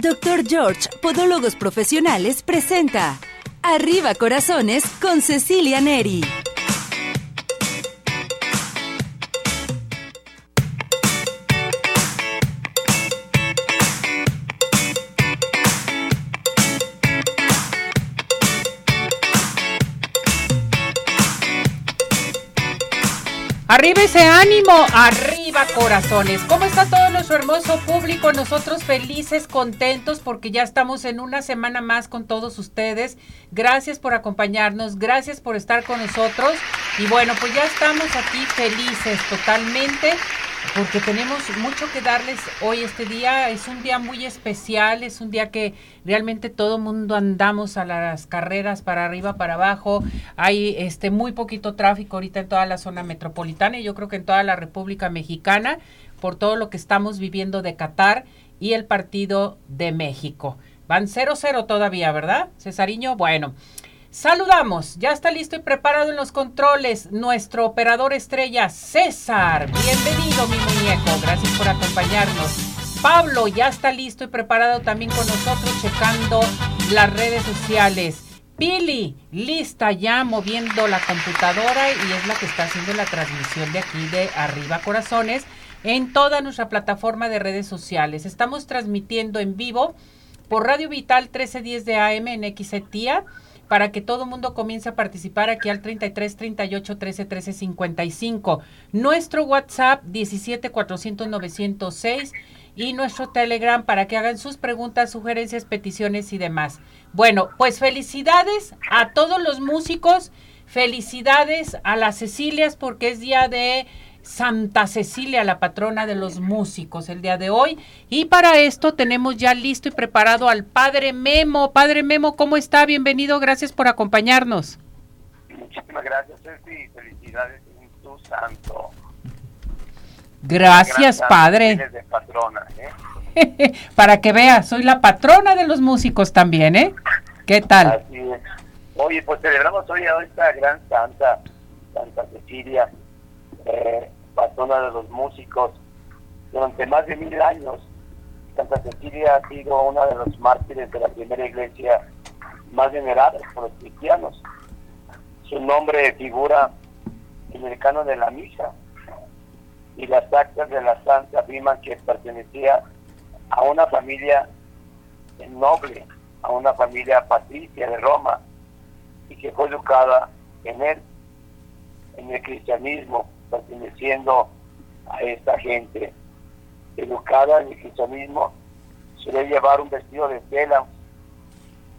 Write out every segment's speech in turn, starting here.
Dr. George, Podólogos Profesionales, presenta Arriba Corazones con Cecilia Neri. Arriba ese ánimo, arriba corazones. ¿Cómo está todo nuestro hermoso público? Nosotros felices, contentos porque ya estamos en una semana más con todos ustedes. Gracias por acompañarnos, gracias por estar con nosotros. Y bueno, pues ya estamos aquí felices totalmente porque tenemos mucho que darles hoy este día. Es un día muy especial, es un día que realmente todo mundo andamos a las carreras para arriba, para abajo. Hay este muy poquito tráfico ahorita en toda la zona metropolitana y yo creo que en toda la República Mexicana por todo lo que estamos viviendo de Qatar y el partido de México. Van 0-0 todavía, ¿verdad? Cesariño, bueno. Saludamos, ya está listo y preparado en los controles nuestro operador estrella César. Bienvenido mi muñeco, gracias por acompañarnos. Pablo ya está listo y preparado también con nosotros checando las redes sociales. Pili, lista ya moviendo la computadora y es la que está haciendo la transmisión de aquí de Arriba Corazones en toda nuestra plataforma de redes sociales. Estamos transmitiendo en vivo por Radio Vital 1310 de AM en XETIA para que todo mundo comience a participar aquí al 33 38 13 13 55. Nuestro WhatsApp 17 400 906 y nuestro Telegram para que hagan sus preguntas, sugerencias, peticiones y demás. Bueno, pues felicidades a todos los músicos, felicidades a las Cecilias porque es día de Santa Cecilia, la patrona de los músicos, el día de hoy. Y para esto tenemos ya listo y preparado al Padre Memo. Padre Memo, ¿cómo está? Bienvenido, gracias por acompañarnos. Muchísimas gracias, Ceci. Felicidades en tu santo. Gracias, Padre. De patrona, ¿eh? para que vea, soy la patrona de los músicos también, ¿eh? ¿Qué tal? Así es. Oye, pues celebramos hoy a esta gran santa, Santa Cecilia eh, patrona de los músicos. Durante más de mil años, Santa Cecilia ha sido una de los mártires de la primera iglesia más venerada por los cristianos. Su nombre figura en el canon de la misa y las actas de la santa afirman que pertenecía a una familia noble, a una familia patricia de Roma y que fue educada en él, en el cristianismo, perteneciendo a esta gente educada en el cristianismo, suele llevar un vestido de tela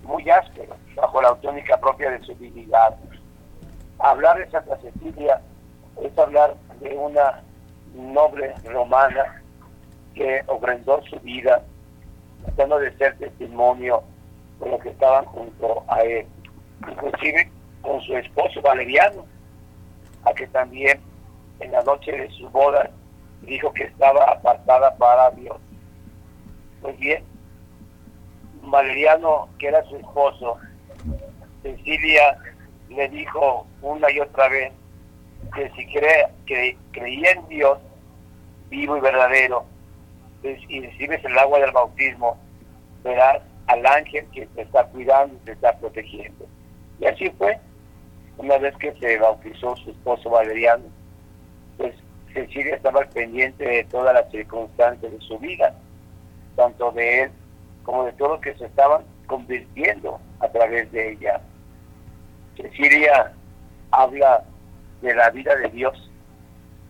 muy áspero, bajo la tónica propia de su dignidad. Hablar de Santa Cecilia es hablar de una noble romana que ofrendó su vida, tratando de ser testimonio de lo que estaban junto a él, inclusive con su esposo Valeriano, a que también en la noche de su boda dijo que estaba apartada para Dios. Pues bien, Valeriano, que era su esposo, Cecilia le dijo una y otra vez que si cree, que creía en Dios vivo y verdadero pues, y recibes el agua del bautismo, verás al ángel que te está cuidando y te está protegiendo. Y así fue, una vez que se bautizó su esposo Valeriano, pues Cecilia estaba al pendiente de todas las circunstancias de su vida, tanto de él como de todos los que se estaban convirtiendo a través de ella. Cecilia habla de la vida de Dios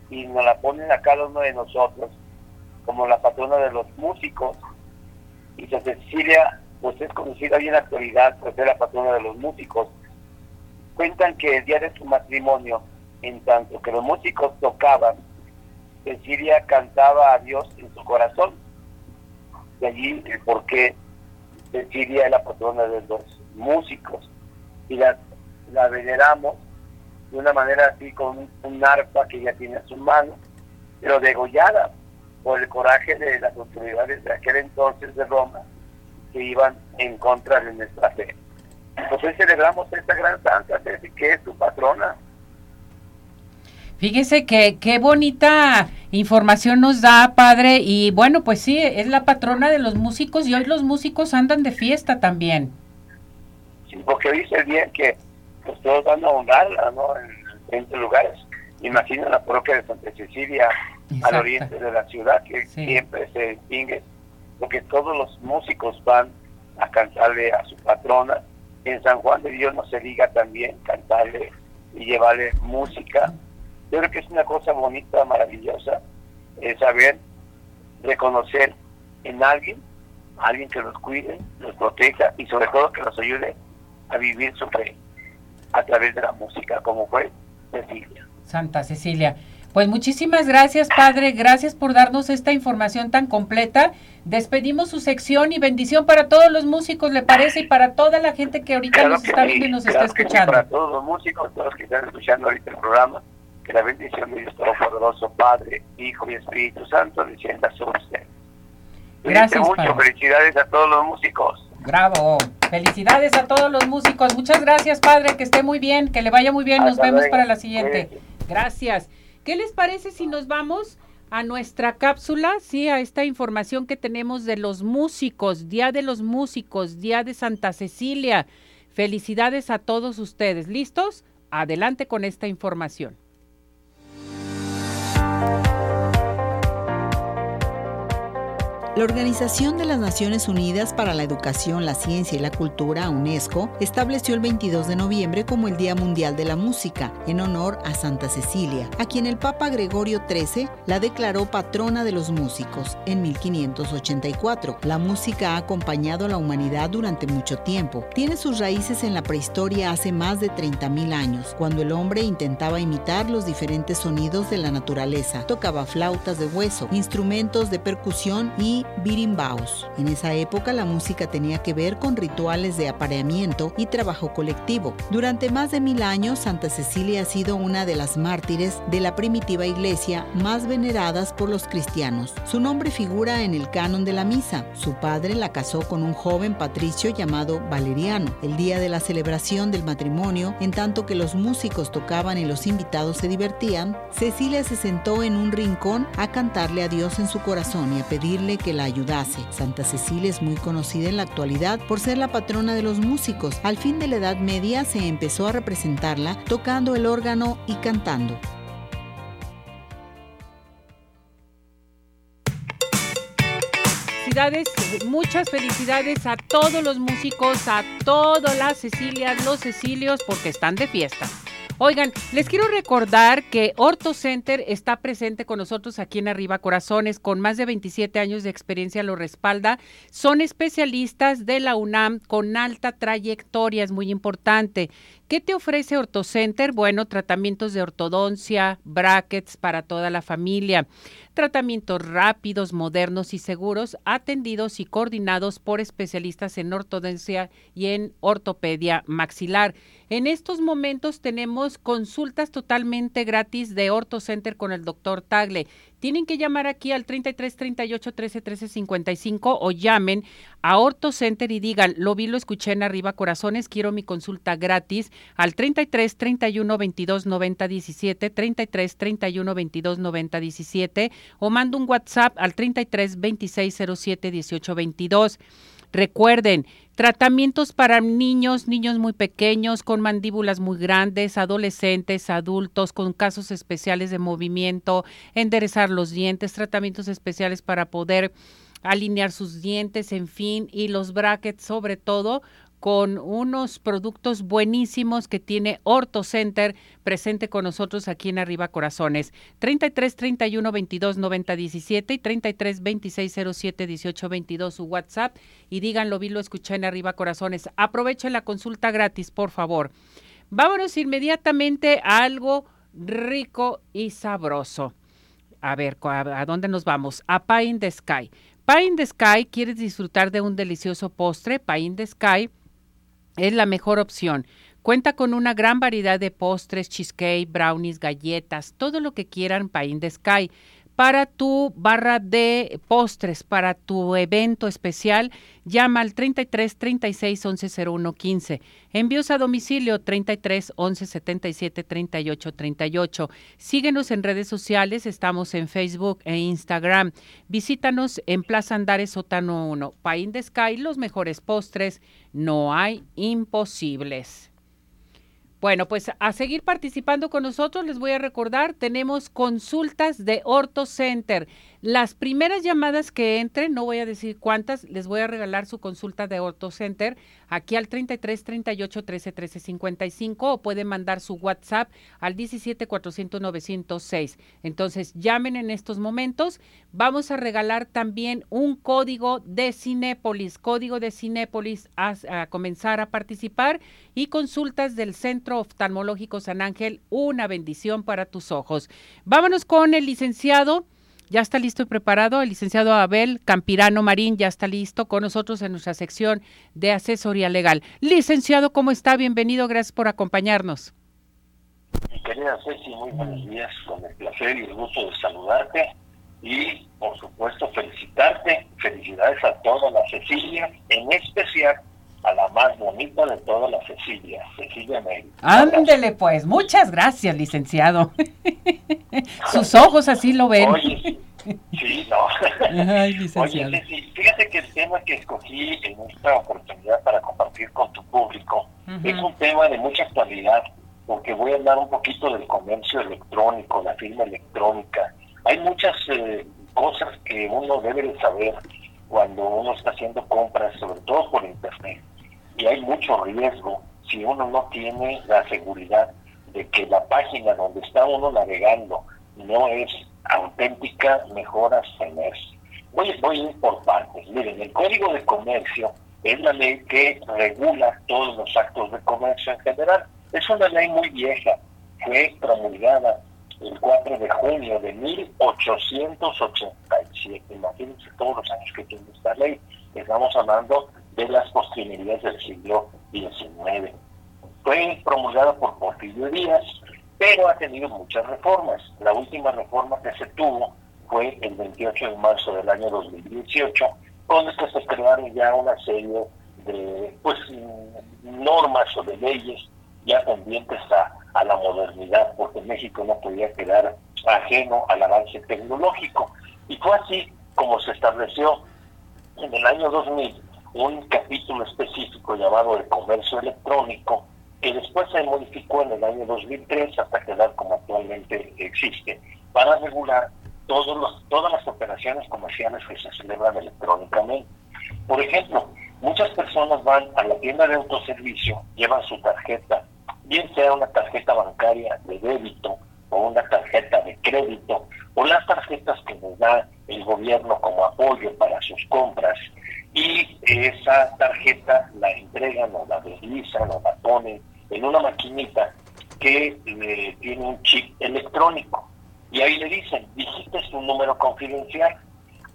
y nos la ponen a cada uno de nosotros como la patrona de los músicos. Y Cecilia, pues es conocida bien en la actualidad por ser la patrona de los músicos. Cuentan que el día de su matrimonio, en tanto que los músicos tocaban, Cecilia cantaba a Dios en su corazón. De allí el Cecilia es la patrona de los músicos. Y la, veneramos de una manera así con un, arpa que ella tiene en su mano, pero degollada por el coraje de las autoridades de aquel entonces de Roma que iban en contra de nuestra fe. Entonces celebramos esta gran santa, que es su patrona. Fíjese que qué bonita información nos da, padre. Y bueno, pues sí, es la patrona de los músicos y hoy los músicos andan de fiesta también. Sí, porque dice bien que pues, todos van a honrarla, ¿no? En diferentes lugares. Imagina la parroquia de Santa Cecilia al oriente de la ciudad, que siempre se distingue, porque todos los músicos van a cantarle a su patrona. En San Juan de Dios no se diga también cantarle y llevarle música. Yo creo que es una cosa bonita, maravillosa, es saber reconocer en alguien, alguien que los cuide, los proteja y sobre todo que los ayude a vivir su fe a través de la música, como fue Cecilia. Santa Cecilia. Pues muchísimas gracias, padre. Gracias por darnos esta información tan completa. Despedimos su sección y bendición para todos los músicos, ¿le parece? Y para toda la gente que ahorita nos está viendo y nos está escuchando. para todos los músicos, todos los que están escuchando ahorita el programa, que la bendición de Dios Todopoderoso, Padre, Hijo y Espíritu Santo descienda sobre ustedes. Gracias, mucho. Felicidades a todos los músicos. Bravo. Felicidades a todos los músicos. Muchas gracias, padre. Que esté muy bien, que le vaya muy bien. Nos vemos para la siguiente. Gracias. ¿Qué les parece si nos vamos a nuestra cápsula? Sí, a esta información que tenemos de los músicos, Día de los Músicos, Día de Santa Cecilia. Felicidades a todos ustedes. ¿Listos? Adelante con esta información. La Organización de las Naciones Unidas para la Educación, la Ciencia y la Cultura, UNESCO, estableció el 22 de noviembre como el Día Mundial de la Música, en honor a Santa Cecilia, a quien el Papa Gregorio XIII la declaró patrona de los músicos en 1584. La música ha acompañado a la humanidad durante mucho tiempo. Tiene sus raíces en la prehistoria hace más de 30.000 años, cuando el hombre intentaba imitar los diferentes sonidos de la naturaleza. Tocaba flautas de hueso, instrumentos de percusión y En esa época la música tenía que ver con rituales de apareamiento y trabajo colectivo. Durante más de mil años, Santa Cecilia ha sido una de las mártires de la primitiva iglesia más veneradas por los cristianos. Su nombre figura en el canon de la misa. Su padre la casó con un joven patricio llamado Valeriano. El día de la celebración del matrimonio, en tanto que los músicos tocaban y los invitados se divertían, Cecilia se sentó en un rincón a cantarle a Dios en su corazón y a pedirle que la ayudase. Santa Cecilia es muy conocida en la actualidad por ser la patrona de los músicos. Al fin de la Edad Media se empezó a representarla tocando el órgano y cantando. Muchas felicidades a todos los músicos, a todas las Cecilias, los Cecilios, porque están de fiesta. Oigan, les quiero recordar que Orto Center está presente con nosotros aquí en Arriba Corazones, con más de 27 años de experiencia lo respalda. Son especialistas de la UNAM con alta trayectoria, es muy importante. ¿Qué te ofrece OrtoCenter? Bueno, tratamientos de ortodoncia, brackets para toda la familia, tratamientos rápidos, modernos y seguros, atendidos y coordinados por especialistas en ortodoncia y en ortopedia maxilar. En estos momentos tenemos consultas totalmente gratis de OrtoCenter con el doctor Tagle. Tienen que llamar aquí al 33 38 13 13 55 o llamen a Orto Center y digan, lo vi, lo escuché en Arriba Corazones, quiero mi consulta gratis al 33 31 22 90 17, 33 31 22 90 17 o mando un WhatsApp al 33 26 07 18 22. Recuerden, tratamientos para niños, niños muy pequeños, con mandíbulas muy grandes, adolescentes, adultos, con casos especiales de movimiento, enderezar los dientes, tratamientos especiales para poder alinear sus dientes, en fin, y los brackets sobre todo con unos productos buenísimos que tiene Orto Center presente con nosotros aquí en Arriba Corazones. 33 31 22 90 17 y 33 26 07 18 22 su WhatsApp y díganlo, vi lo escuché en Arriba Corazones. Aprovechen la consulta gratis, por favor. Vámonos inmediatamente a algo rico y sabroso. A ver, ¿a dónde nos vamos? A Pie in the Sky. Pie in the Sky, ¿quieres disfrutar de un delicioso postre? Pie in the Sky es la mejor opción. Cuenta con una gran variedad de postres, cheesecake, brownies, galletas, todo lo que quieran Pie in the Sky. Para tu barra de postres, para tu evento especial, llama al 33 36 11 01 15. Envíos a domicilio 33 11 77 38 38. Síguenos en redes sociales, estamos en Facebook e Instagram. Visítanos en Plaza Andares Sotano 1. Paín de Sky, los mejores postres, no hay imposibles. Bueno, pues a seguir participando con nosotros, les voy a recordar, tenemos consultas de Orto Center. Las primeras llamadas que entren, no voy a decir cuántas, les voy a regalar su consulta de Orto Center aquí al 33 38 13 13 55 o puede mandar su WhatsApp al 17 400 906. Entonces, llamen en estos momentos. Vamos a regalar también un código de Cinépolis, código de Cinépolis a, a comenzar a participar y consultas del Centro Oftalmológico San Ángel, una bendición para tus ojos. Vámonos con el licenciado ya está listo y preparado. El licenciado Abel Campirano Marín ya está listo con nosotros en nuestra sección de asesoría legal. Licenciado, ¿cómo está? Bienvenido, gracias por acompañarnos. Mi querida Ceci, muy buenos días, con el placer y el gusto de saludarte y, por supuesto, felicitarte. Felicidades a toda la Cecilia, en especial a la más bonita de todas las Cecilia, Cecilia Mary. Ándele pues, muchas gracias, licenciado. Sus ojos así lo ven. Oye, sí, no. Ay, licenciado. Oye, fíjate que el tema que escogí en esta oportunidad para compartir con tu público es un tema de mucha actualidad, porque voy a hablar un poquito del comercio electrónico, la firma electrónica. Hay muchas eh, cosas que uno debe de saber cuando uno está haciendo compras, sobre todo por internet y hay mucho riesgo si uno no tiene la seguridad de que la página donde está uno navegando no es auténtica, mejor abstenerse. Voy, voy a ir por partes. Miren, el Código de Comercio es la ley que regula todos los actos de comercio en general. Es una ley muy vieja, fue promulgada el 4 de junio de 1887. Imagínense todos los años que tiene esta ley. Estamos hablando de las postrimerías del siglo XIX. Fue promulgada por Porfirio Díaz, pero ha tenido muchas reformas. La última reforma que se tuvo fue el 28 de marzo del año 2018, donde se crearon ya una serie de pues normas o de leyes ya pendientes a, a la modernidad, porque México no podía quedar ajeno al avance tecnológico. Y fue así como se estableció en el año 2000 un capítulo específico llamado el comercio electrónico, que después se modificó en el año 2003 hasta quedar como actualmente existe, para regular todos los, todas las operaciones comerciales que se celebran electrónicamente. Por ejemplo, muchas personas van a la tienda de autoservicio, llevan su tarjeta, bien sea una tarjeta bancaria de débito o una tarjeta de crédito, o las tarjetas que nos da el gobierno como apoyo para sus compras, y esa tarjeta la entregan o la deslizan o la ponen en una maquinita que eh, tiene un chip electrónico. Y ahí le dicen, digite su número confidencial.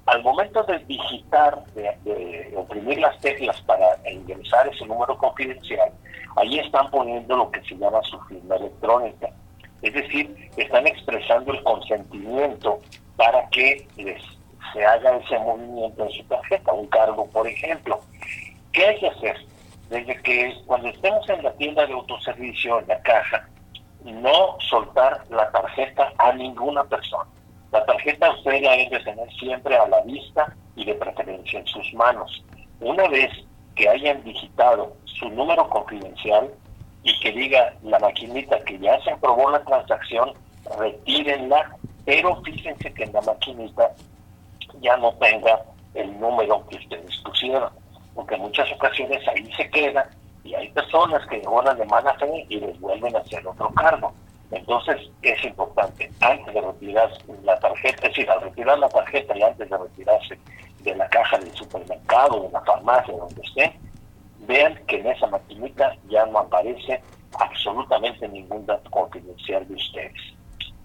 Al momento de digitar, de, de oprimir las teclas para ingresar ese número confidencial, ahí están poniendo lo que se llama su firma electrónica. Es decir, están expresando el consentimiento para que les se haga ese movimiento en su tarjeta, un cargo, por ejemplo. ¿Qué hay que hacer? Desde que cuando estemos en la tienda de autoservicio, en la caja, no soltar la tarjeta a ninguna persona. La tarjeta usted la debe tener siempre a la vista y de preferencia en sus manos. Una vez que hayan digitado su número confidencial y que diga la maquinita que ya se aprobó la transacción, retírenla, pero fíjense que en la maquinita ya no tenga el número que ustedes pusieron, porque en muchas ocasiones ahí se queda y hay personas que oran de mala fe y les vuelven a hacer otro cargo. Entonces es importante, antes de retirar la tarjeta, es decir, al retirar la tarjeta y antes de retirarse de la caja del supermercado, de la farmacia, donde esté, vean que en esa maquinita ya no aparece absolutamente ningún dato confidencial de ustedes.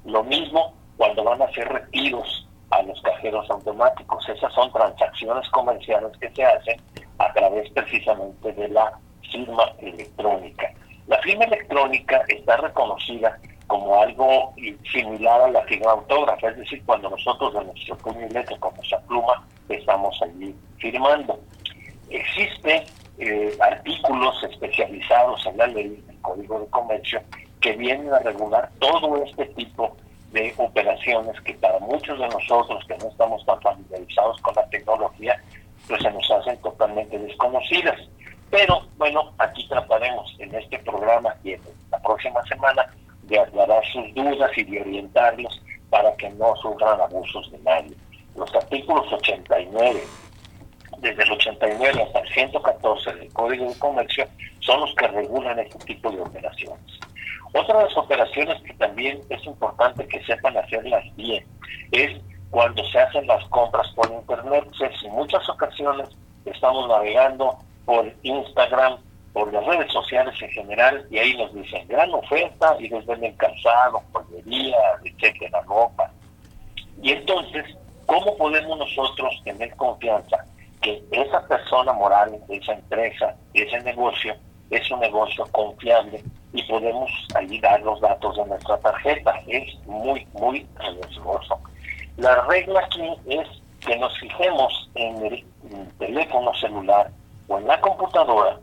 Lo mismo cuando van a hacer retiros los cajeros automáticos. Esas son transacciones comerciales que se hacen a través precisamente de la firma electrónica. La firma electrónica está reconocida como algo similar a la firma autógrafa, es decir, cuando nosotros de nuestro puño y letra con nuestra pluma estamos allí firmando. Existe eh, artículos especializados en la ley del Código de Comercio que vienen a regular todo este tipo de operaciones que para muchos de nosotros que no estamos tan familiarizados con la tecnología, pues se nos hacen totalmente desconocidas. Pero bueno, aquí trataremos en este programa y en la próxima semana de aclarar sus dudas y de orientarlos para que no sufran abusos de nadie. Los artículos 89, desde el 89 hasta el 114 del Código de Comercio, son los que regulan este tipo de operaciones. Otra de las operaciones que también es importante que sepan hacerlas bien es cuando se hacen las compras por Internet. en muchas ocasiones estamos navegando por Instagram, por las redes sociales en general, y ahí nos dicen gran oferta y nos venden calzado, pollería, etcétera, ropa. Y entonces, ¿cómo podemos nosotros tener confianza que esa persona moral, esa empresa, ese negocio, es un negocio confiable y podemos ahí dar los datos de nuestra tarjeta? Es muy, muy riesgoso. La regla aquí es que nos fijemos en el teléfono celular o en la computadora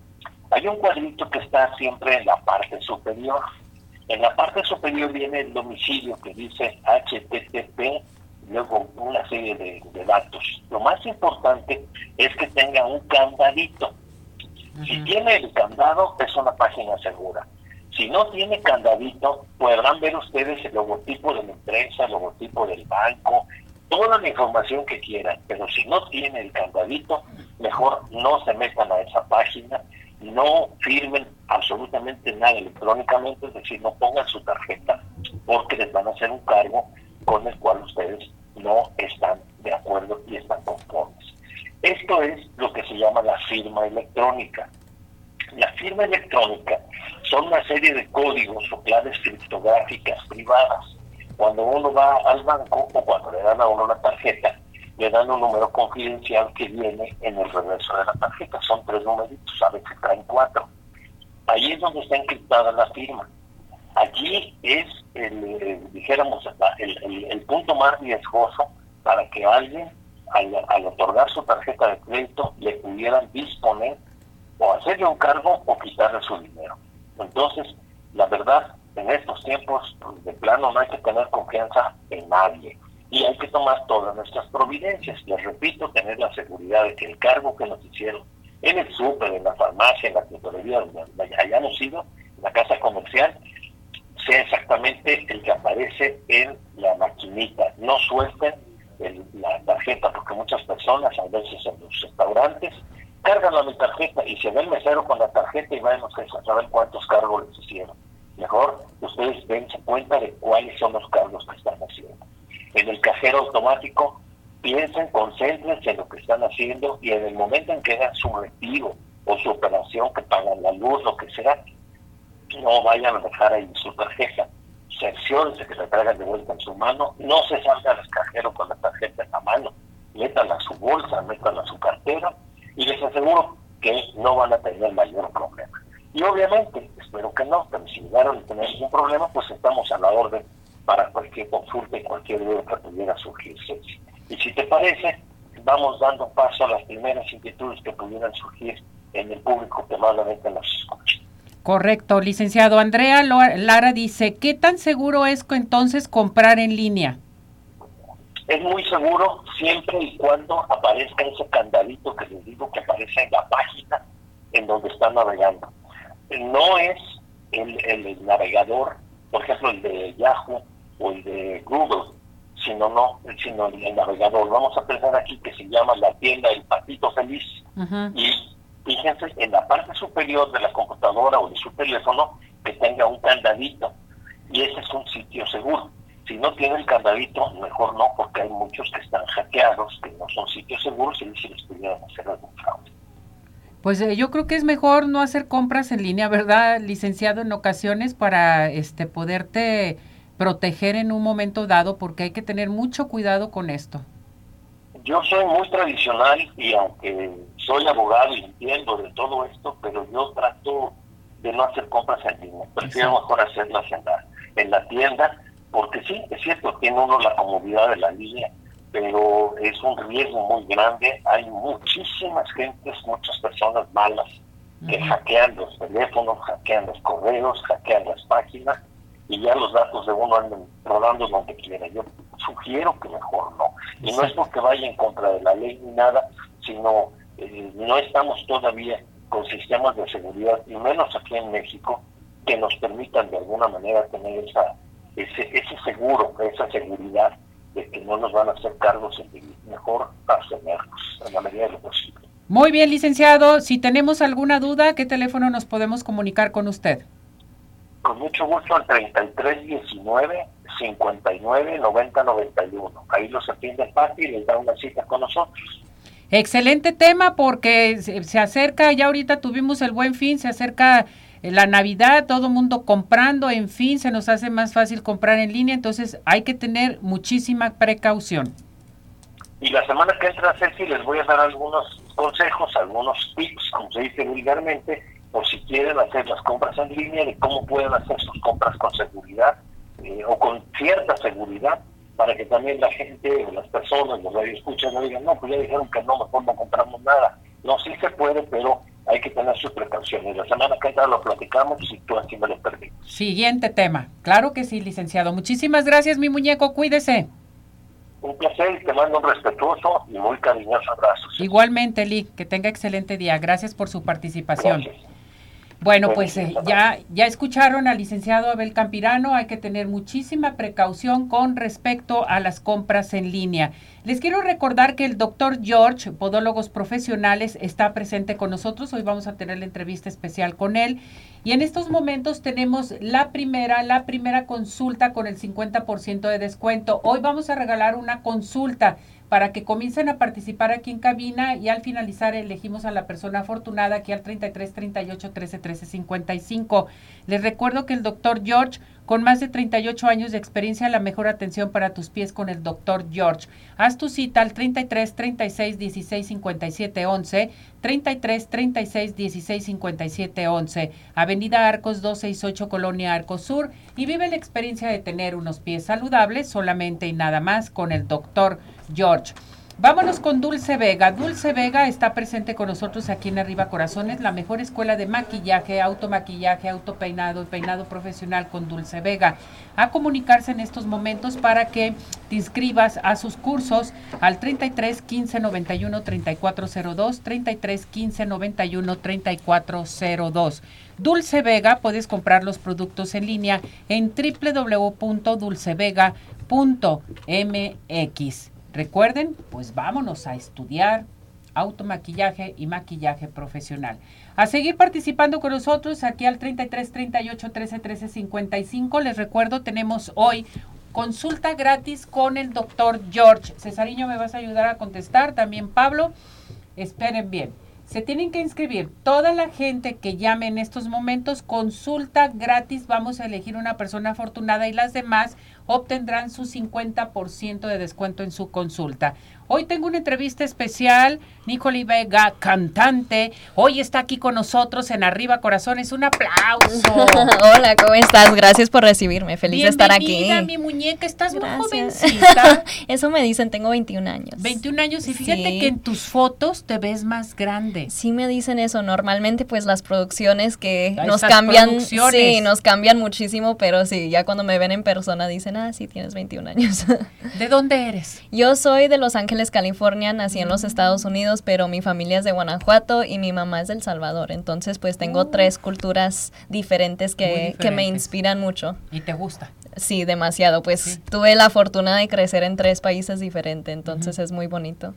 hay un cuadrito que está siempre en la parte superior. En la parte superior viene el domicilio que dice HTTP, luego una serie de, datos. Lo más importante es que tenga un candadito. Si tiene el candado, es una página segura. Si no tiene candadito, podrán ver ustedes el logotipo de la empresa, el logotipo del banco, toda la información que quieran. Pero si no tiene el candadito, mejor no se metan a esa página no firmen absolutamente nada electrónicamente, es decir, no pongan su tarjeta porque les van a hacer un cargo con el cual ustedes no están de acuerdo y están conformes. Esto es lo que se llama la firma electrónica. La firma electrónica son una serie de códigos o claves criptográficas privadas. Cuando uno va al banco o cuando le dan a uno una tarjeta, le dan un número confidencial que viene en el reverso de la tarjeta. Son tres numeritos, a veces traen cuatro. Ahí es donde está encriptada la firma. Allí es, el, eh, dijéramos, el, punto más riesgoso para que alguien, al, otorgar su tarjeta de crédito, le pudieran disponer o hacerle un cargo o quitarle su dinero. Entonces, la verdad, en estos tiempos, de plano, no hay que tener confianza en nadie y hay que tomar todas nuestras providencias. Les repito, tener la seguridad de que el cargo que nos hicieron en el súper, en la farmacia, en la tintorería, donde hayamos ido, en la casa comercial, sea exactamente el que aparece en la maquinita. No suelten la tarjeta, porque muchas personas, a veces en los restaurantes, cargan la tarjeta y se ve el mesero con la tarjeta y van a saber cuántos cargos les hicieron. Mejor ustedes dense cuenta de cuáles son los cargos que están haciendo en el cajero automático, piensen, concéntrense en lo que están haciendo y en el momento en que hagan su retiro o su operación, que pagan la luz, lo que sea, no vayan a dejar ahí su tarjeta. Cerciórense que se traigan de vuelta en su mano, no se salgan al cajero con la tarjeta en la mano, métanla a su bolsa, métanla a su cartera y les aseguro que no van a tener mayor problema. Y obviamente, espero que no, pero si llegaron a tener algún problema, pues estamos a la orden para cualquier consulta y cualquier duda que pudiera surgirse. Y si te parece, vamos dando paso a las primeras inquietudes que pudieran surgir en el público que malamente nos escucha. Correcto, licenciado. Andrea Lara dice, ¿qué tan seguro es entonces comprar en línea? Es muy seguro siempre y cuando aparezca ese candadito que les digo que aparece en la página en donde están navegando. No es el, el navegador, por ejemplo, el de Yahoo o el de Google, sino no, sino el, navegador. Vamos a pensar aquí que se llama la tienda El Patito Feliz. Y fíjense en la parte superior de la computadora o de su teléfono que tenga un candadito. Y ese es un sitio seguro. Si no tiene el candadito, mejor no, porque hay muchos que están hackeados, que no son sitios seguros y si les pudieran hacer algún fraude. Pues eh, yo creo que es mejor no hacer compras en línea, ¿verdad, licenciado? En ocasiones para este poderte proteger en un momento dado porque hay que tener mucho cuidado con esto. Yo soy muy tradicional y aunque soy abogado y entiendo de todo esto, pero yo trato de no hacer compras en línea, prefiero mejor hacerlas en la, en la tienda, porque sí, es cierto, tiene uno la comodidad de la línea, pero es un riesgo muy grande. Hay muchísimas gentes, muchas personas malas que hackean los teléfonos, hackean los correos, hackean las páginas y ya los datos de uno andan rodando donde quiera. Yo sugiero que mejor no. Y no es porque vaya en contra de la ley ni nada, sino eh, no estamos todavía con sistemas de seguridad, y menos aquí en México, que nos permitan de alguna manera tener esa ese, ese seguro, esa seguridad de que no nos van a hacer cargos en mejor abstenernos en la medida de lo posible. Muy bien, licenciado. Si tenemos alguna duda, ¿qué teléfono nos podemos comunicar con usted? Con mucho gusto al 3319 59 90 91. Ahí los atiende fácil y les da una cita con nosotros. Excelente tema porque se acerca, ya ahorita tuvimos el buen fin, se acerca la Navidad, todo mundo comprando, en fin, se nos hace más fácil comprar en línea, entonces hay que tener muchísima precaución. Y la semana que entra, Ceci, les voy a dar algunos consejos, algunos tips, como se dice vulgarmente, por si quieren hacer las compras en línea, de cómo pueden hacer sus compras con seguridad eh, o con cierta seguridad, para que también la gente, las personas, los escuchan no digan, no, pues ya dijeron que no, mejor no compramos nada. No, sí se puede, pero hay que tener sus precauciones. La semana que entra lo platicamos si tú así me lo permites. Siguiente tema. Claro que sí, licenciado. Muchísimas gracias, mi muñeco. Cuídese. Un placer y te mando un respetuoso y muy cariñoso abrazo. Igualmente, Lee, que tenga excelente día. Gracias por su participación. Bueno, pues eh, ya, ya escucharon al licenciado Abel Campirano, hay que tener muchísima precaución con respecto a las compras en línea. Les quiero recordar que el doctor George, Podólogos Profesionales, está presente con nosotros. Hoy vamos a tener la entrevista especial con él. Y en estos momentos tenemos la primera, la primera consulta con el 50% de descuento. Hoy vamos a regalar una consulta para que comiencen a participar aquí en cabina y al finalizar elegimos a la persona afortunada aquí al 33 38 13 13 55. Les recuerdo que el doctor George, con más de 38 años de experiencia, la mejor atención para tus pies con el doctor George. Haz tu cita al 33 36 16 57 11, 33 36 16 57 11, Avenida Arcos 268, Colonia Arcos Sur, y vive la experiencia de tener unos pies saludables solamente y nada más con el doctor George. Vámonos con Dulce Vega. Dulce Vega está presente con nosotros aquí en Arriba Corazones, la mejor escuela de maquillaje, automaquillaje, autopeinado y peinado profesional con Dulce Vega. A comunicarse en estos momentos para que te inscribas a sus cursos al 33 15 91 3402, 33 15 91 3402. Dulce Vega, puedes comprar los productos en línea en www.dulcevega.mx. Recuerden, pues vámonos a estudiar automaquillaje y maquillaje profesional. A seguir participando con nosotros aquí al 33 38 13 13 55. Les recuerdo, tenemos hoy consulta gratis con el doctor George. Cesariño, ¿me vas a ayudar a contestar? También Pablo. Esperen bien. Se tienen que inscribir toda la gente que llame en estos momentos, consulta gratis, vamos a elegir una persona afortunada y las demás obtendrán su 50% de descuento en su consulta. Hoy tengo una entrevista especial, Nicole Vega, cantante. Hoy está aquí con nosotros en Arriba Corazones. Un aplauso. Hola, ¿cómo estás? Gracias por recibirme. Feliz de estar aquí. mi muñeca. Estás muy jovencita. Eso me dicen, tengo 21 años. 21 años y fíjate que en tus fotos te ves más grande. Sí me dicen eso. Normalmente pues las producciones que nos cambian, sí, nos cambian muchísimo, pero sí, ya cuando me ven en persona dicen, sí, tienes 21 años. ¿De dónde eres? Yo soy de Los Ángeles California, nací en los Estados Unidos, pero mi familia es de Guanajuato y mi mamá es del Salvador. Entonces, pues tengo mm. tres culturas diferentes que, que, me inspiran mucho. ¿Y te gusta? Sí, demasiado. Pues tuve la fortuna de crecer en tres países diferentes, entonces es muy bonito.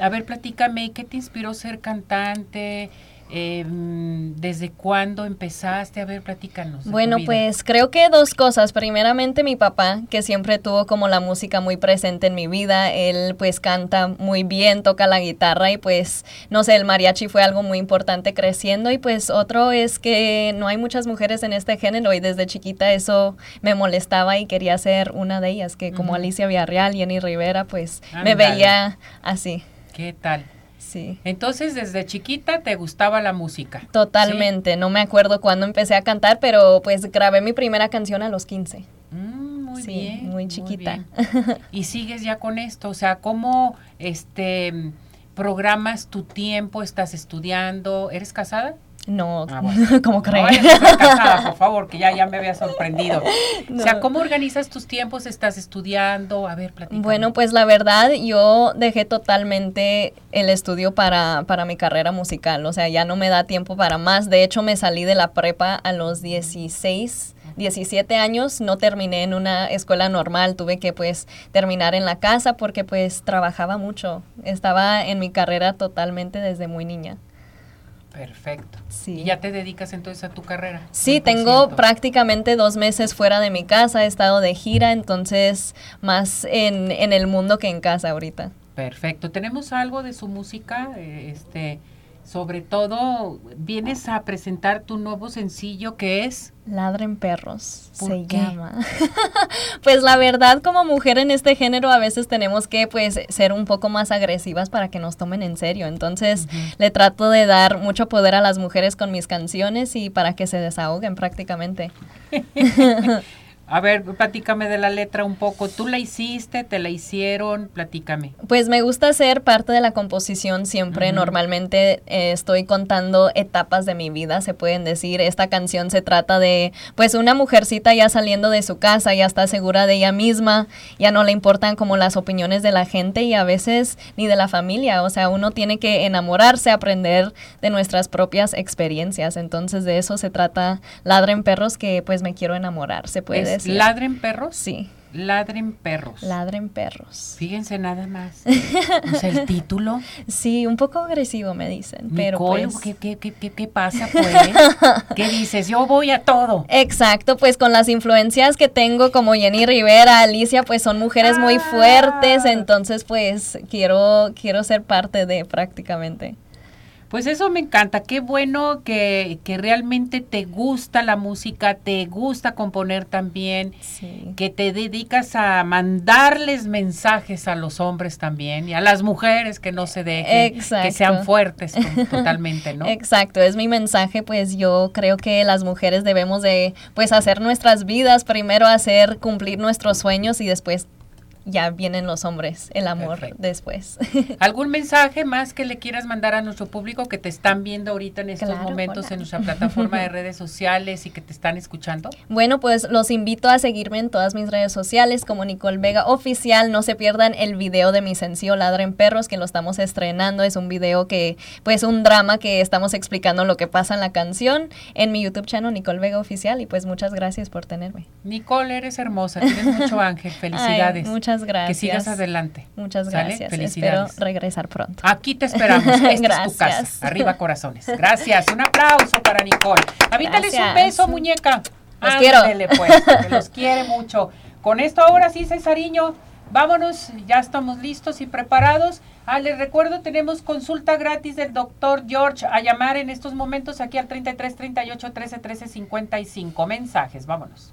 A ver, platícame, ¿qué te inspiró ser cantante? Eh, ¿Desde cuándo empezaste? A ver, platícanos. Bueno, pues creo que dos cosas. Primeramente mi papá, que siempre tuvo como la música muy presente en mi vida. Él pues canta muy bien, toca la guitarra y pues no sé, el mariachi fue algo muy importante creciendo. Y pues otro es que no hay muchas mujeres en este género y desde chiquita eso me molestaba y quería ser una de ellas, que como Alicia Villarreal, Jenny Rivera, pues me veía así. ¿Qué tal? Entonces, desde chiquita te gustaba la música. Totalmente. No me acuerdo cuándo empecé a cantar, pero pues grabé mi primera canción a los 15. bien. Muy chiquita. y sigues ya con esto, o sea, ¿cómo este programas tu tiempo? ¿Estás estudiando? ¿Eres casada? No, ah, como creen. por favor, que ya, ya me había sorprendido. O sea, ¿cómo organizas tus tiempos? ¿Estás estudiando? A ver, platícame. Bueno, pues la verdad, yo dejé totalmente el estudio para, para mi carrera musical. O sea, ya no me da tiempo para más. De hecho, me salí de la prepa a los 16 17 años no terminé en una escuela normal, tuve que pues terminar en la casa porque pues trabajaba mucho, estaba en mi carrera totalmente desde muy niña. Perfecto. ¿Y ya te dedicas entonces a tu carrera? Sí, tengo prácticamente dos meses fuera de mi casa, he estado de gira, entonces más en, en el mundo que en casa ahorita. Perfecto. ¿Tenemos algo de su música? Eh, este, sobre todo, vienes a presentar tu nuevo sencillo que es... Ladren perros, se llama. pues la verdad, como mujer en este género, a veces tenemos que pues ser un poco más agresivas para que nos tomen en serio. Entonces, le trato de dar mucho poder a las mujeres con mis canciones y para que se desahoguen prácticamente. A ver, platícame de la letra un poco. ¿Tú la hiciste? ¿Te la hicieron? Platícame. Pues me gusta ser parte de la composición siempre. Normalmente eh, estoy contando etapas de mi vida, se pueden decir. Esta canción se trata de, pues, una mujercita ya saliendo de su casa, ya está segura de ella misma, ya no le importan como las opiniones de la gente y a veces ni de la familia. O sea, uno tiene que enamorarse, aprender de nuestras propias experiencias. Entonces de eso se trata Ladren Perros, que pues me quiero enamorar, se puede ¿Ladren perros? Sí. Ladren perros. Ladren perros. Fíjense nada más. ¿Es el título? Sí, un poco agresivo me dicen. pero pues... ¿qué, qué, qué, qué, pasa pues? ¿Qué dices? Yo voy a todo. Exacto, pues con las influencias que tengo como Jenny Rivera, Alicia, pues son mujeres muy fuertes, ah. entonces pues quiero, quiero ser parte de prácticamente. Pues eso me encanta, qué bueno que, que realmente te gusta la música, te gusta componer también, que te dedicas a mandarles mensajes a los hombres también y a las mujeres que no se dejen, que sean fuertes totalmente, ¿no? Exacto, es mi mensaje, pues yo creo que las mujeres debemos de pues hacer nuestras vidas, primero hacer cumplir nuestros sueños y después ya vienen los hombres, el amor después. ¿Algún mensaje más que le quieras mandar a nuestro público que te están viendo ahorita en estos momentos en nuestra plataforma de redes sociales y que te están escuchando? Bueno, pues los invito a seguirme en todas mis redes sociales como Nicole Vega Oficial. No se pierdan el video de mi sencillo Ladren Perros que lo estamos estrenando. Es un video que, pues un drama que estamos explicando lo que pasa en la canción en mi YouTube channel Nicole Vega Oficial y pues muchas gracias por tenerme. Nicole, eres hermosa, tienes mucho ángel, felicidades. muchas gracias. Que sigas adelante. Muchas gracias. Espero regresar pronto. Aquí te esperamos. Esta es tu casa. Arriba corazones. Gracias. Un aplauso para Nicole. Avítales un beso, muñeca. Los quiero. pues, que los quiere mucho. Con esto ahora sí, Cesariño, vámonos, ya estamos listos y preparados. Ah, les recuerdo, tenemos consulta gratis del doctor George a llamar en estos momentos aquí al 33 38 13 13 55. Mensajes, vámonos.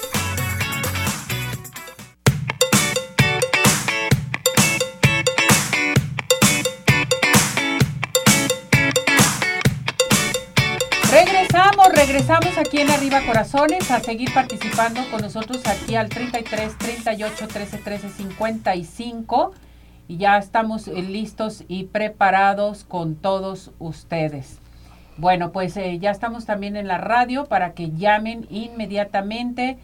Regresamos, aquí en Arriba Corazones a seguir participando con nosotros aquí al 33 38 13 13 55 y ya estamos eh, listos y preparados con todos ustedes. Bueno, pues eh, ya estamos también en la radio para que llamen inmediatamente,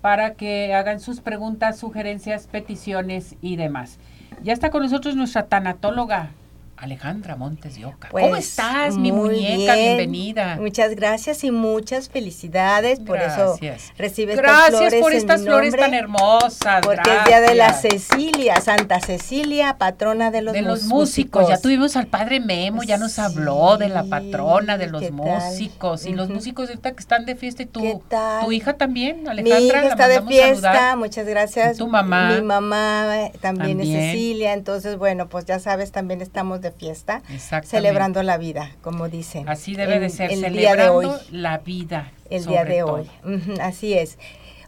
para que hagan sus preguntas, sugerencias, peticiones y demás. Ya está con nosotros nuestra tanatóloga Alejandra Montes de Oca. ¿Cómo Pues, estás, mi muñeca? bien. Bienvenida. Muchas gracias y muchas felicidades. Por Gracias. eso recibes estas Gracias flores por en estas mi flores nombre, tan hermosas. Porque es día de la gracias. Cecilia, Santa Cecilia, patrona de los, de los músicos. Ya tuvimos al padre Memo, ya nos habló de la patrona de los músicos. Y los músicos ahorita que están de fiesta y tú, ¿Qué tal? tu hija también, Mi Alejandra. hija la está de fiesta, saludar. muchas gracias. ¿Y tu mamá? Mi mamá eh, también, También. es Cecilia, entonces bueno, pues ya sabes, también estamos de fiesta, celebrando la vida, como dicen. Así debe de ser, el día de celebrando hoy. la vida. El día de todo. hoy. Así es.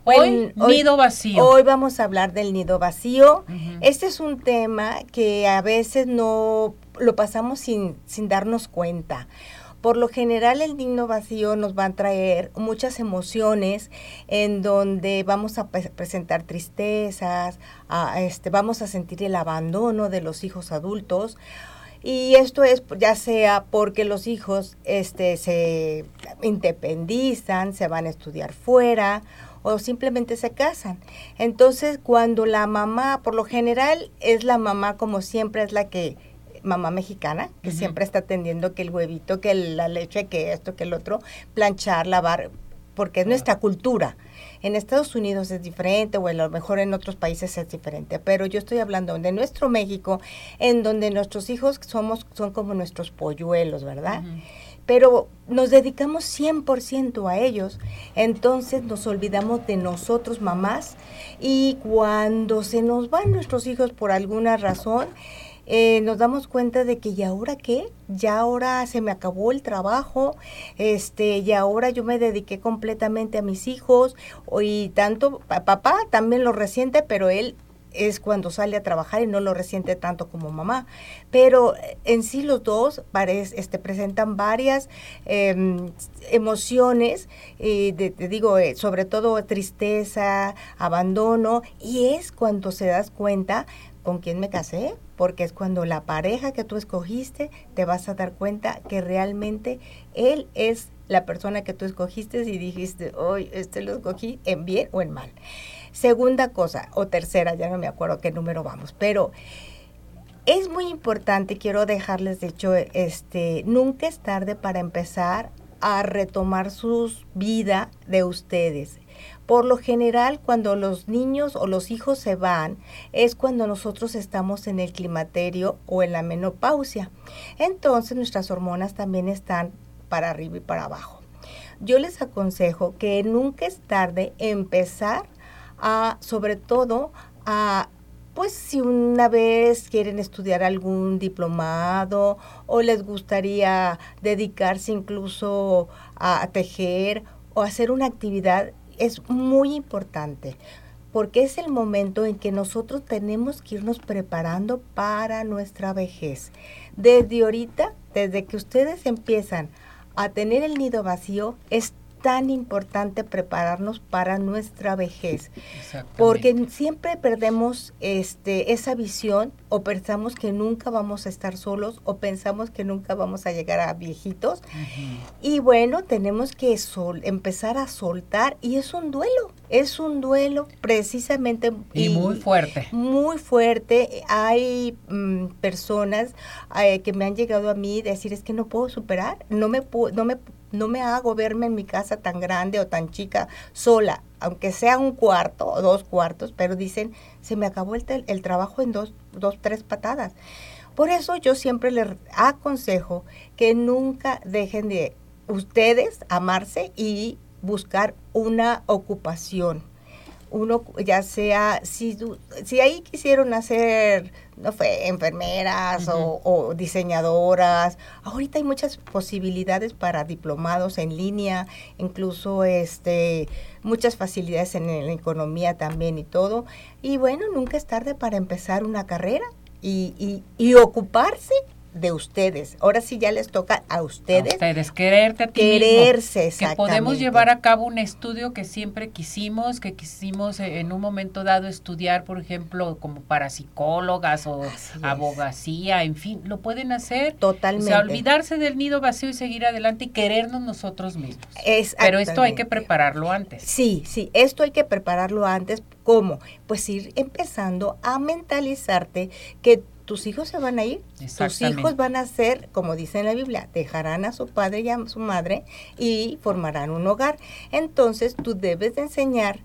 Hoy, nido vacío. Hoy vamos a hablar del nido vacío. Este es un tema que a veces no lo pasamos sin, sin darnos cuenta. Por lo general el nido vacío nos va a traer muchas emociones en donde vamos a pre- presentar tristezas, a, este, vamos a sentir el abandono de los hijos adultos. Y esto es ya sea porque los hijos este, se independizan, se van a estudiar fuera o simplemente se casan. Entonces, cuando la mamá, por lo general, es la mamá como siempre es la que mamá mexicana, que siempre está atendiendo que el huevito, que la leche, que esto, que el otro, planchar, lavar, porque es nuestra cultura. En Estados Unidos es diferente, o a lo mejor en otros países es diferente, pero yo estoy hablando de nuestro México, en donde nuestros hijos somos, son como nuestros polluelos, ¿verdad? Pero nos dedicamos 100% a ellos, entonces nos olvidamos de nosotros mamás y cuando se nos van nuestros hijos por alguna razón, eh, nos damos cuenta de que ya ahora qué, ya ahora se me acabó el trabajo, este, y ahora yo me dediqué completamente a mis hijos, y tanto pa- papá también lo resiente, pero él es cuando sale a trabajar y no lo resiente tanto como mamá. Pero eh, en sí los dos este, presentan varias em, emociones, y te digo, eh, sobre todo tristeza, abandono, y es cuando se das cuenta con quién me casé, porque es cuando la pareja que tú escogiste te vas a dar cuenta que realmente él es la persona que tú escogiste y dijiste, hoy este lo escogí en bien o en mal. Segunda cosa, o tercera, ya no me acuerdo qué número vamos, pero es muy importante, quiero dejarles de hecho, este, nunca es tarde para empezar a retomar su vida de ustedes. Por lo general, cuando los niños o los hijos se van, es cuando nosotros estamos en el climaterio o en la menopausia. Entonces, nuestras hormonas también están para arriba y para abajo. Yo les aconsejo que nunca es tarde empezar a, sobre todo, a pues si una vez quieren estudiar algún diplomado o les gustaría dedicarse incluso a, tejer o hacer una actividad, es muy importante porque es el momento en que nosotros tenemos que irnos preparando para nuestra vejez. Desde ahorita, desde que ustedes empiezan a tener el nido vacío, es tan importante prepararnos para nuestra vejez, porque siempre perdemos este, esa visión o pensamos que nunca vamos a estar solos o pensamos que nunca vamos a llegar a viejitos. Y bueno, tenemos que sol, empezar a soltar y es un duelo, es un duelo precisamente. Y, muy fuerte. Muy fuerte. Hay mm, personas eh, que me han llegado a mí decir es que no puedo superar, no me, no me no me hago verme en mi casa tan grande o tan chica sola, aunque sea un cuarto o dos cuartos, pero dicen, se me acabó el, el trabajo en dos, dos, tres patadas. Por eso yo siempre les aconsejo que nunca dejen de ustedes amarse y buscar una ocupación uno ya sea, si, si ahí quisieron hacer, no fue, enfermeras o, diseñadoras, ahorita hay muchas posibilidades para diplomados en línea, incluso este muchas facilidades en la economía también y todo. Y bueno, nunca es tarde para empezar una carrera y, y, y ocuparse de ustedes. Ahora sí ya les toca a ustedes. A ustedes, quererte a ti Quererse, mismo, Que podemos llevar a cabo un estudio que siempre quisimos, que quisimos en un momento dado estudiar, por ejemplo, como para psicólogas o abogacía, en fin, lo pueden hacer. Totalmente. O sea, olvidarse del nido vacío y seguir adelante y querernos nosotros mismos. Pero esto hay que prepararlo antes. Sí, sí, esto hay que prepararlo antes. ¿Cómo? Pues ir empezando a mentalizarte que tus hijos se van a ir, tus hijos van a ser, como dice en la Biblia, dejarán a su padre y a su madre y formarán un hogar. Entonces tú debes de enseñar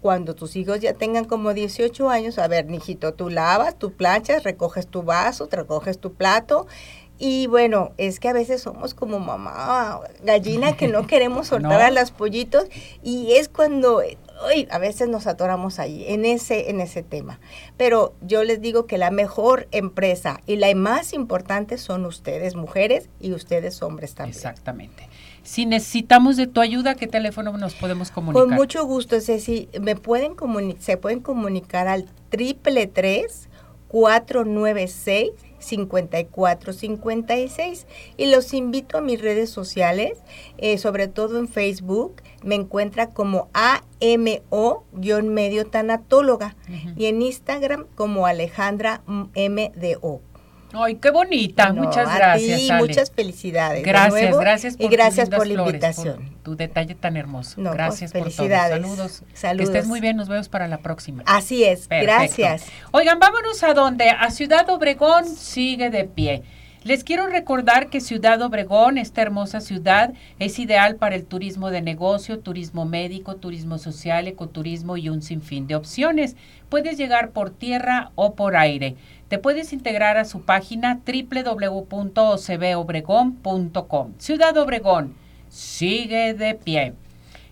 cuando tus hijos ya tengan como 18 años, a ver, mijito, tú lavas, tú planchas, recoges tu vaso, recoges tu plato. Y bueno, es que a veces somos como mamá gallina que no queremos soltar a los pollitos y es cuando a veces nos atoramos ahí, en ese, en ese tema. Pero yo les digo que la mejor empresa y la más importante son ustedes, mujeres, y ustedes, hombres también. Exactamente. Si necesitamos de tu ayuda, ¿qué teléfono nos podemos comunicar? Con mucho gusto, Ceci. Me pueden se pueden comunicar al triple tres 496 5456 y los invito a mis redes sociales, eh, sobre todo en Facebook, me encuentra como AMO-medio tanatóloga y en Instagram como Alejandra MDO. Ay, qué bonita. muchas gracias. Muchas felicidades. Gracias, gracias por y gracias por la invitación. tu detalle tan hermoso. Pues, gracias por todo. Saludos. Saludos. Que estés muy bien, nos vemos para la próxima. Así es, gracias. Oigan, vámonos a donde a Ciudad Obregón sigue de pie. Les quiero recordar que Ciudad Obregón, esta hermosa ciudad, es ideal para el turismo de negocio, turismo médico, turismo social, ecoturismo y un sinfín de opciones. Puedes llegar por tierra o por aire. Te puedes integrar a su página www.ocbobregón.com. Ciudad Obregón, sigue de pie.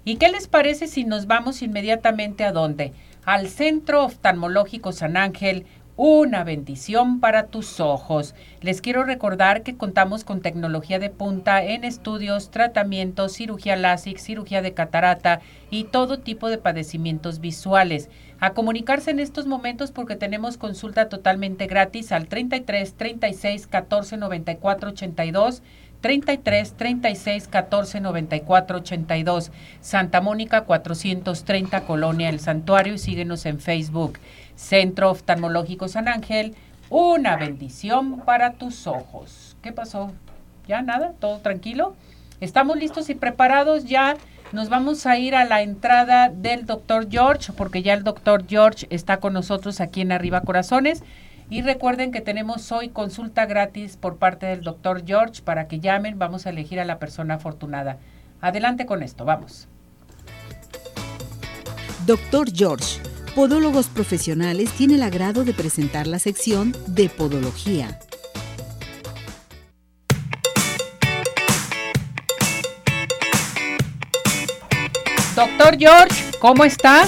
¿Y qué les parece si nos vamos inmediatamente a dónde? Al Centro Oftalmológico San Ángel, una bendición para tus ojos. Les quiero recordar que contamos con tecnología de punta en estudios, tratamientos, cirugía láser, cirugía de catarata y todo tipo de padecimientos visuales. A comunicarse en estos momentos porque tenemos consulta totalmente gratis al 33 36 14 94 82 33 36 14 94 82 Santa Mónica 430 Colonia El Santuario y síguenos en Facebook. Centro Oftalmológico San Ángel, una bendición para tus ojos. ¿Qué pasó? ¿Ya nada? ¿Todo tranquilo? ¿Estamos listos y preparados? Ya nos vamos a ir a la entrada del doctor George, porque ya el doctor George está con nosotros aquí en Arriba Corazones. Y recuerden que tenemos hoy consulta gratis por parte del doctor George para que llamen. Vamos a elegir a la persona afortunada. Adelante con esto, vamos. Doctor George Podólogos Profesionales tiene el agrado de presentar la sección de Podología. Doctor George, ¿cómo está?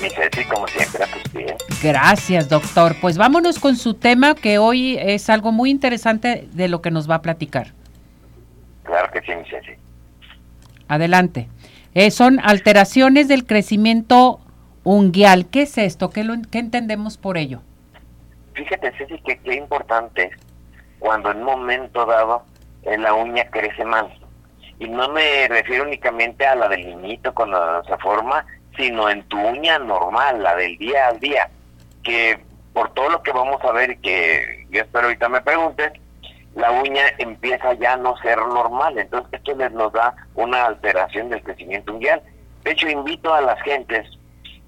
Mi Ceci, como siempre, pues bien. Gracias, doctor. Pues vámonos con su tema, que hoy es algo muy interesante de lo que nos va a platicar. Claro que sí, mi Ceci. Adelante. Eh, son alteraciones del crecimiento unguial. ¿Qué es esto? ¿Qué, lo, entendemos por ello? Fíjate, Ceci, que qué importante cuando en un momento dado eh, la uña crece mal. Y no me refiero únicamente a la del niñito cuando se forma, sino en tu uña normal, la del día al día, que por todo lo que vamos a ver que yo espero ahorita me preguntes, la uña empieza ya a no ser normal. Entonces esto nos da una alteración del crecimiento unguial. De hecho, invito a las gentes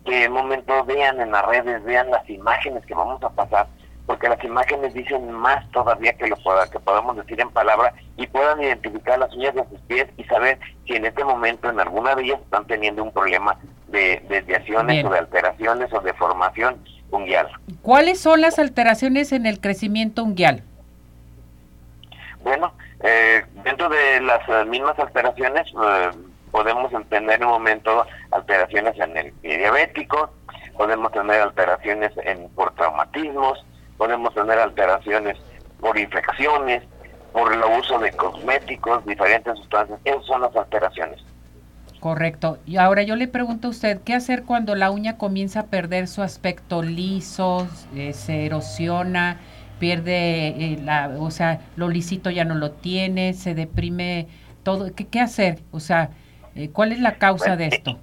en momento vean en las redes, vean las imágenes que vamos a pasar, porque las imágenes dicen más todavía que lo que podamos decir en palabra y puedan identificar las uñas de sus pies y saber si en este momento en alguna de ellas están teniendo un problema de desviaciones o de alteraciones o de formación unguial. ¿Cuáles son las alteraciones en el crecimiento unguial? Bueno, eh, dentro de las mismas alteraciones eh, podemos tener en un momento alteraciones en el diabético, podemos tener alteraciones en, por traumatismos, podemos tener alteraciones por infecciones, por el uso de cosméticos, diferentes sustancias. Esas son las alteraciones. Correcto. Y ahora yo le pregunto a usted, ¿qué hacer cuando la uña comienza a perder su aspecto liso, se erosiona? pierde eh, o sea, lo lisito ya no lo tiene, se deprime todo. ¿Qué, qué hacer? O sea, eh, ¿cuál es la causa de esto?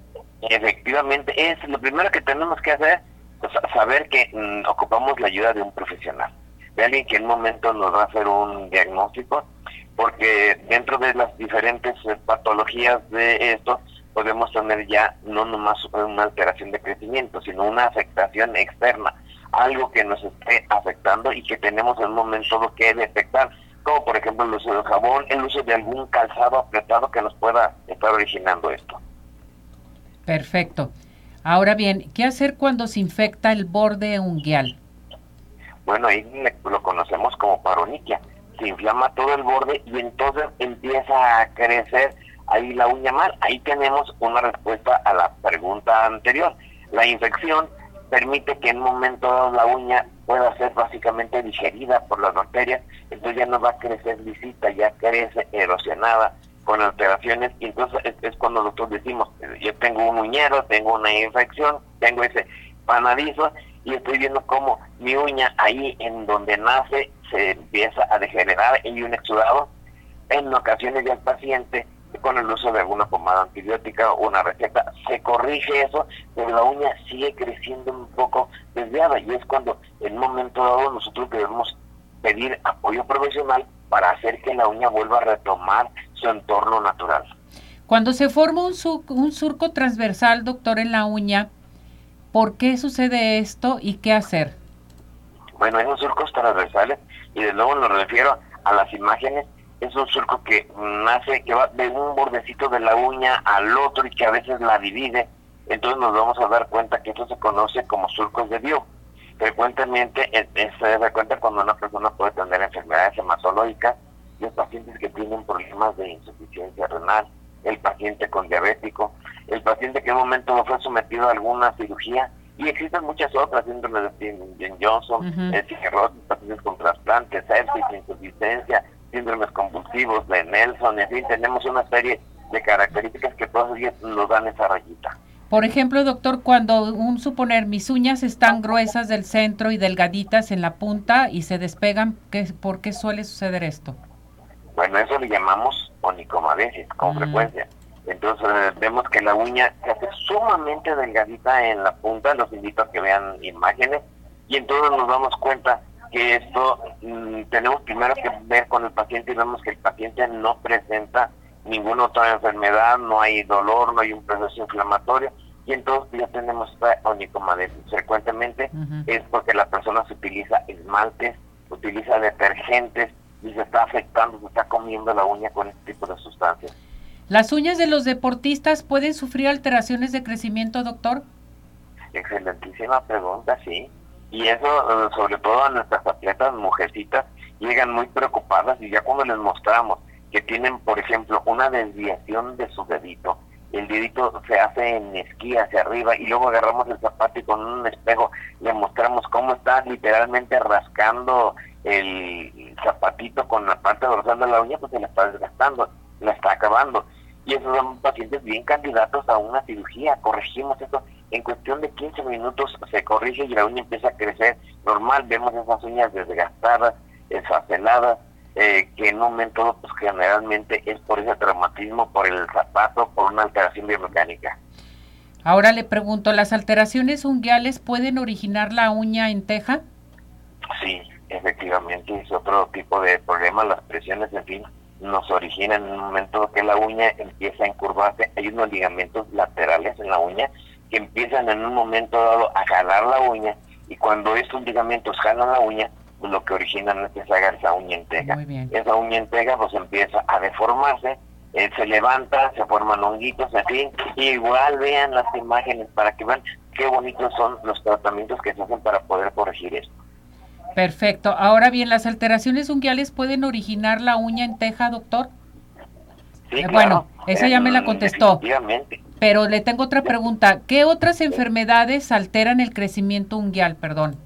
Efectivamente, es lo primero que tenemos que hacer, pues, saber que mm, ocupamos la ayuda de un profesional, de alguien que en un momento nos va a hacer un diagnóstico, porque dentro de las diferentes eh, patologías de esto, podemos tener ya no nomás una alteración de crecimiento, sino una afectación externa algo que nos esté afectando y que tenemos en un momento que detectar, como por ejemplo el uso del jabón, el uso de algún calzado apretado que nos pueda estar originando esto. Perfecto. Ahora bien, ¿qué hacer cuando se infecta el borde unguial? Bueno, ahí lo conocemos como paroniquia. Se inflama todo el borde y entonces empieza a crecer ahí la uña mal. Ahí tenemos una respuesta a la pregunta anterior. La infección permite que en un momento la uña pueda ser básicamente digerida por las bacterias, entonces ya no va a crecer lisita, ya crece erosionada con alteraciones y entonces es, cuando nosotros decimos, yo tengo un uñero, tengo una infección, tengo ese panadizo y estoy viendo cómo mi uña ahí en donde nace se empieza a degenerar y un exudado. En ocasiones ya el paciente con el uso de alguna pomada antibiótica o una receta, se corrige eso, pero la uña sigue creciendo un poco desviada y es cuando en un momento dado nosotros debemos pedir apoyo profesional para hacer que la uña vuelva a retomar su entorno natural. Cuando se forma un, un surco transversal, doctor, en la uña, ¿por qué sucede esto y qué hacer? Bueno, unos surcos transversales y de nuevo nos refiero a las imágenes es un surco que nace, que va de un bordecito de la uña al otro y que a veces la divide. Entonces nos vamos a dar cuenta que esto se conoce como surcos de Dio. Frecuentemente se da cuenta cuando una persona puede tener enfermedades hematológicas, los pacientes que tienen problemas de insuficiencia renal, el paciente con diabético, el paciente que en un momento fue sometido a alguna cirugía y existen muchas otras, síndrome de Johnson, uh pacientes con trasplantes, sepsis, insuficiencia, síndromes convulsivos, de Nelson, en fin, tenemos una serie de características que todavía nos dan esa rayita. Por ejemplo, doctor, cuando un suponer mis uñas están gruesas del centro y delgaditas en la punta y se despegan, ¿qué, ¿por qué suele suceder esto? Bueno, eso le llamamos onicomadesis con mm. frecuencia. Entonces vemos que la uña se hace sumamente delgadita en la punta, los invito a que vean imágenes y entonces nos damos cuenta que esto mm, tenemos primero que ver con el paciente y vemos que el paciente no presenta ninguna otra enfermedad, no hay dolor, no hay un proceso inflamatorio y entonces ya tenemos esta onicomadesis. Frecuentemente es porque la persona se utiliza esmaltes, utiliza detergentes y se está afectando, se está comiendo la uña con este tipo de sustancias. ¿Las uñas de los deportistas pueden sufrir alteraciones de crecimiento, doctor? Excelentísima pregunta, sí y eso eh, sobre todo a nuestras atletas mujercitas llegan muy preocupadas y ya cuando les mostramos que tienen por ejemplo una desviación de su dedito el dedito se hace en esquí hacia arriba y luego agarramos el zapato y con un espejo le mostramos cómo está literalmente rascando el zapatito con la parte dorsal de la uña pues se la está desgastando, la está acabando. Y esos son pacientes bien candidatos a una cirugía, corregimos eso en cuestión de 15 minutos se corrige y la uña empieza a crecer normal. Vemos esas uñas desgastadas, esfaceladas, eh, que en un momento pues generalmente es por ese traumatismo, por el zapato, por una alteración biomecánica. Ahora le pregunto, ¿las alteraciones unguiales pueden originar la uña en teja? Sí, efectivamente, es otro tipo de problema, las presiones, en fin, nos originan en un momento que la uña empieza a encurvarse, hay unos ligamentos laterales en la uña que empiezan en un momento dado a jalar la uña y cuando estos ligamentos jalan la uña, pues lo que originan es que se haga esa uña entega. Esa uña entega pues empieza a deformarse, eh, se levanta, se forman honguitos, en fin, igual vean las imágenes para que vean qué bonitos son los tratamientos que se hacen para poder corregir esto. Perfecto. Ahora bien, ¿las alteraciones unguiales pueden originar la uña en teja, doctor? Sí, eh, bueno, esa ya me la contestó. Efectivamente. Pero le tengo otra pregunta. ¿Qué otras enfermedades alteran el crecimiento unguial? Perdón.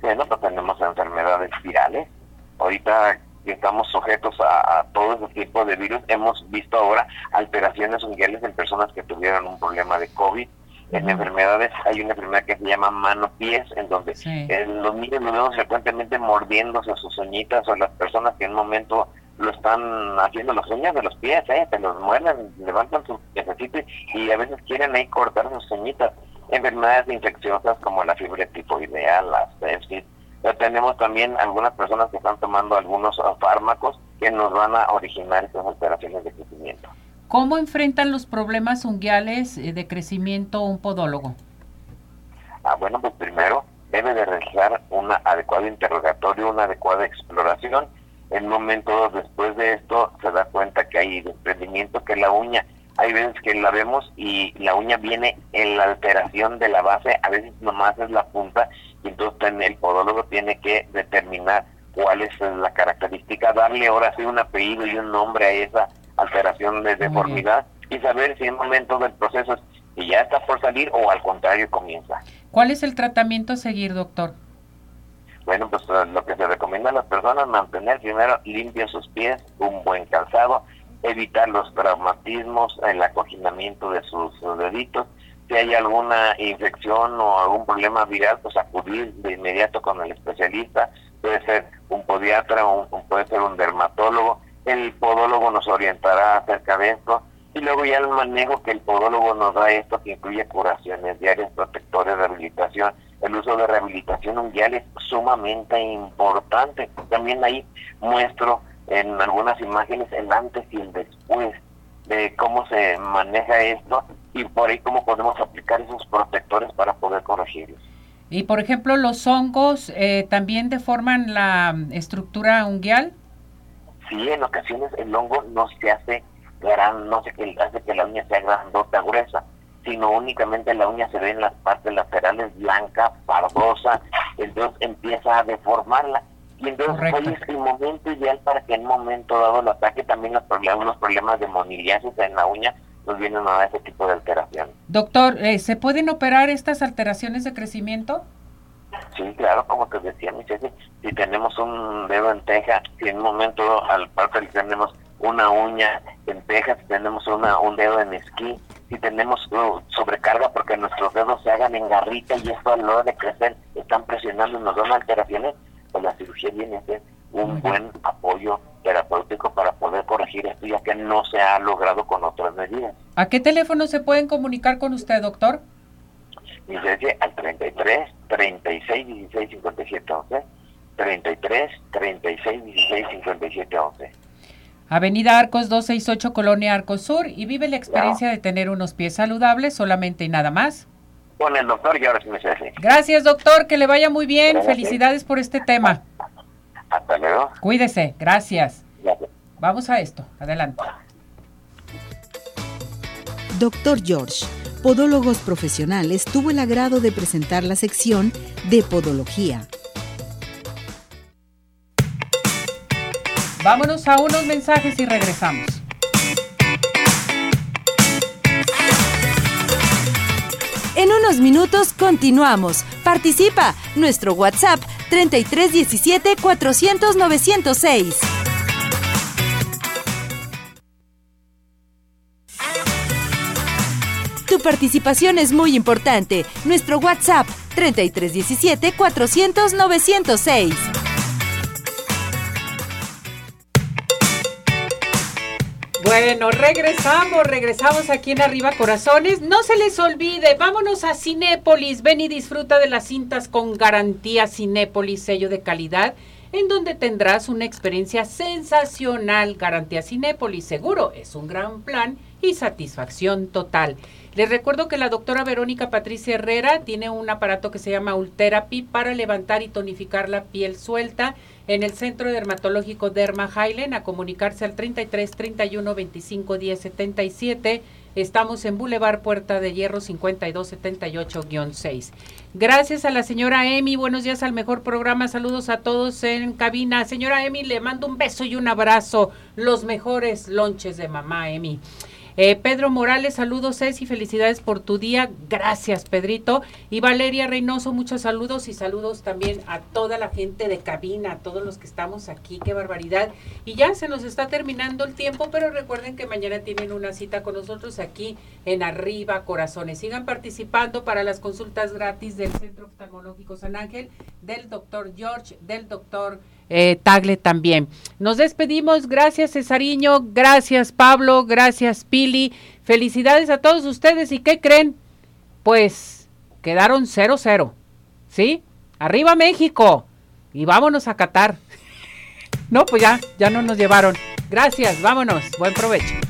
Bueno, pues tenemos enfermedades virales. Ahorita que estamos sujetos a, todo ese tipo de virus, hemos visto ahora alteraciones unguiales en personas que tuvieron un problema de COVID. En enfermedades hay una enfermedad que se llama mano-pies, en donde los niños nos vemos frecuentemente mordiéndose sus uñitas o las personas que en un momento lo están haciendo las uñas de los pies, ¿eh? se los muerden, levantan sus piecitos y a veces quieren ahí cortar sus uñitas enfermedades infecciosas como la fiebre tifoidea, la sepsis. Pero tenemos también algunas personas que están tomando algunos fármacos que nos van a originar estas alteraciones de crecimiento. ¿Cómo enfrentan los problemas unguiales eh, de crecimiento un podólogo? Ah, bueno, pues primero debe de realizar un adecuado interrogatorio, una adecuada exploración. En un momento después de esto se da cuenta que hay desprendimiento, que la uña hay veces que la vemos y la uña viene en la alteración de la base, a veces nomás es la punta, y entonces el podólogo tiene que determinar cuál es la característica, darle ahora sí un apellido y un nombre a esa alteración de deformidad y saber si en momento del proceso y ya está por salir o al contrario comienza. ¿Cuál es el tratamiento a seguir, doctor? Bueno, pues lo que se recomienda a las personas mantener primero limpios sus pies, un buen calzado, evitar los traumatismos, el acoginamiento de sus, deditos. Si hay alguna infección o algún problema viral, pues acudir de inmediato con el especialista. Puede ser un podiatra o puede ser un dermatólogo. El podólogo nos orientará acerca de esto. Y luego ya el manejo que el podólogo nos da esto, que incluye curaciones diarias, protectores, rehabilitación. El uso de rehabilitación mundial es sumamente importante. También ahí muestro en algunas imágenes el antes y el después de cómo se maneja esto y por ahí cómo podemos aplicar esos protectores para poder corregirlos. Y por ejemplo, los hongos eh, también deforman la estructura unguial. Sí, en ocasiones el hongo no se hace gran, no hace que la uña sea grandota, gruesa, sino únicamente la uña se ve en las partes laterales blanca, pardosa, entonces empieza a deformarla y entonces hoy es el momento ideal para que en un momento dado el ataque también los problemas, unos problemas de moniliasis en la uña nos vienen a ese tipo de alteración. Doctor, eh, ¿se pueden operar estas alteraciones de crecimiento? Sí, claro, como te decía, mi si tenemos un dedo en teja, si en un momento al parte tenemos una uña en teja, si tenemos una, un dedo en esquí, si tenemos uh, sobrecarga porque nuestros dedos se hagan en garrita y esto a la hora de crecer están presionando y nos dan alteraciones, pues la cirugía viene a ser un buen apoyo terapéutico para poder corregir esto, ya que no se ha logrado con otras medidas. ¿A qué teléfono se pueden comunicar con usted, doctor? Dice al 33 36 16 57 11. 33 36 16 57 11. Avenida Arcos 268, Colonia Arcos Sur, y vive la experiencia de tener unos pies saludables solamente y nada más con el doctor y ahora sí me Gracias, doctor, que le vaya muy bien. Felicidades por este tema. Hasta luego. Cuídese, gracias. Vamos a esto, adelante. Doctor George, Podólogos Profesionales, tuvo el agrado de presentar la sección de Podología. Vámonos a unos mensajes y regresamos. En unos minutos continuamos. Participa. Nuestro WhatsApp 3317 400 906. Tu participación es muy importante. Nuestro WhatsApp 3317 400 906. Bueno, regresamos, regresamos aquí en Arriba Corazones. No se les olvide, vámonos a Cinépolis. Ven y disfruta de las cintas con garantía Cinépolis, sello de calidad, en donde tendrás una experiencia sensacional. Garantía Cinépolis, seguro, es un gran plan y satisfacción total. Les recuerdo que la doctora Verónica Patricia Herrera tiene un aparato que se llama Ultherapy para levantar y tonificar la piel suelta en el Centro Dermatológico Derma Highland a comunicarse al 33 31 25 10 77. Estamos en Boulevard Puerta de Hierro 5278-6. Gracias a la señora Emi. Buenos días al mejor programa. Saludos a todos en cabina. Señora Emi, le mando un beso y un abrazo. Los mejores lonches de mamá Emi. Eh, Pedro Morales, saludos Ceci, felicidades por tu día. Gracias, Pedrito. Y Valeria Reynoso, muchos saludos y saludos también a toda la gente de cabina, a todos los que estamos aquí. Qué barbaridad. Y ya se nos está terminando el tiempo, pero recuerden que mañana tienen una cita con nosotros aquí en Arriba Corazones. Sigan participando para las consultas gratis del Centro Oftalmológico San Ángel, del doctor George, del doctor eh, Tagle también. Nos despedimos, gracias Cesariño, gracias Pablo, gracias Pili, felicidades a todos ustedes y ¿qué creen? Pues quedaron 0-0, ¿sí? Arriba México y vámonos a Qatar. no, pues ya, ya no nos llevaron. Gracias, vámonos, buen provecho.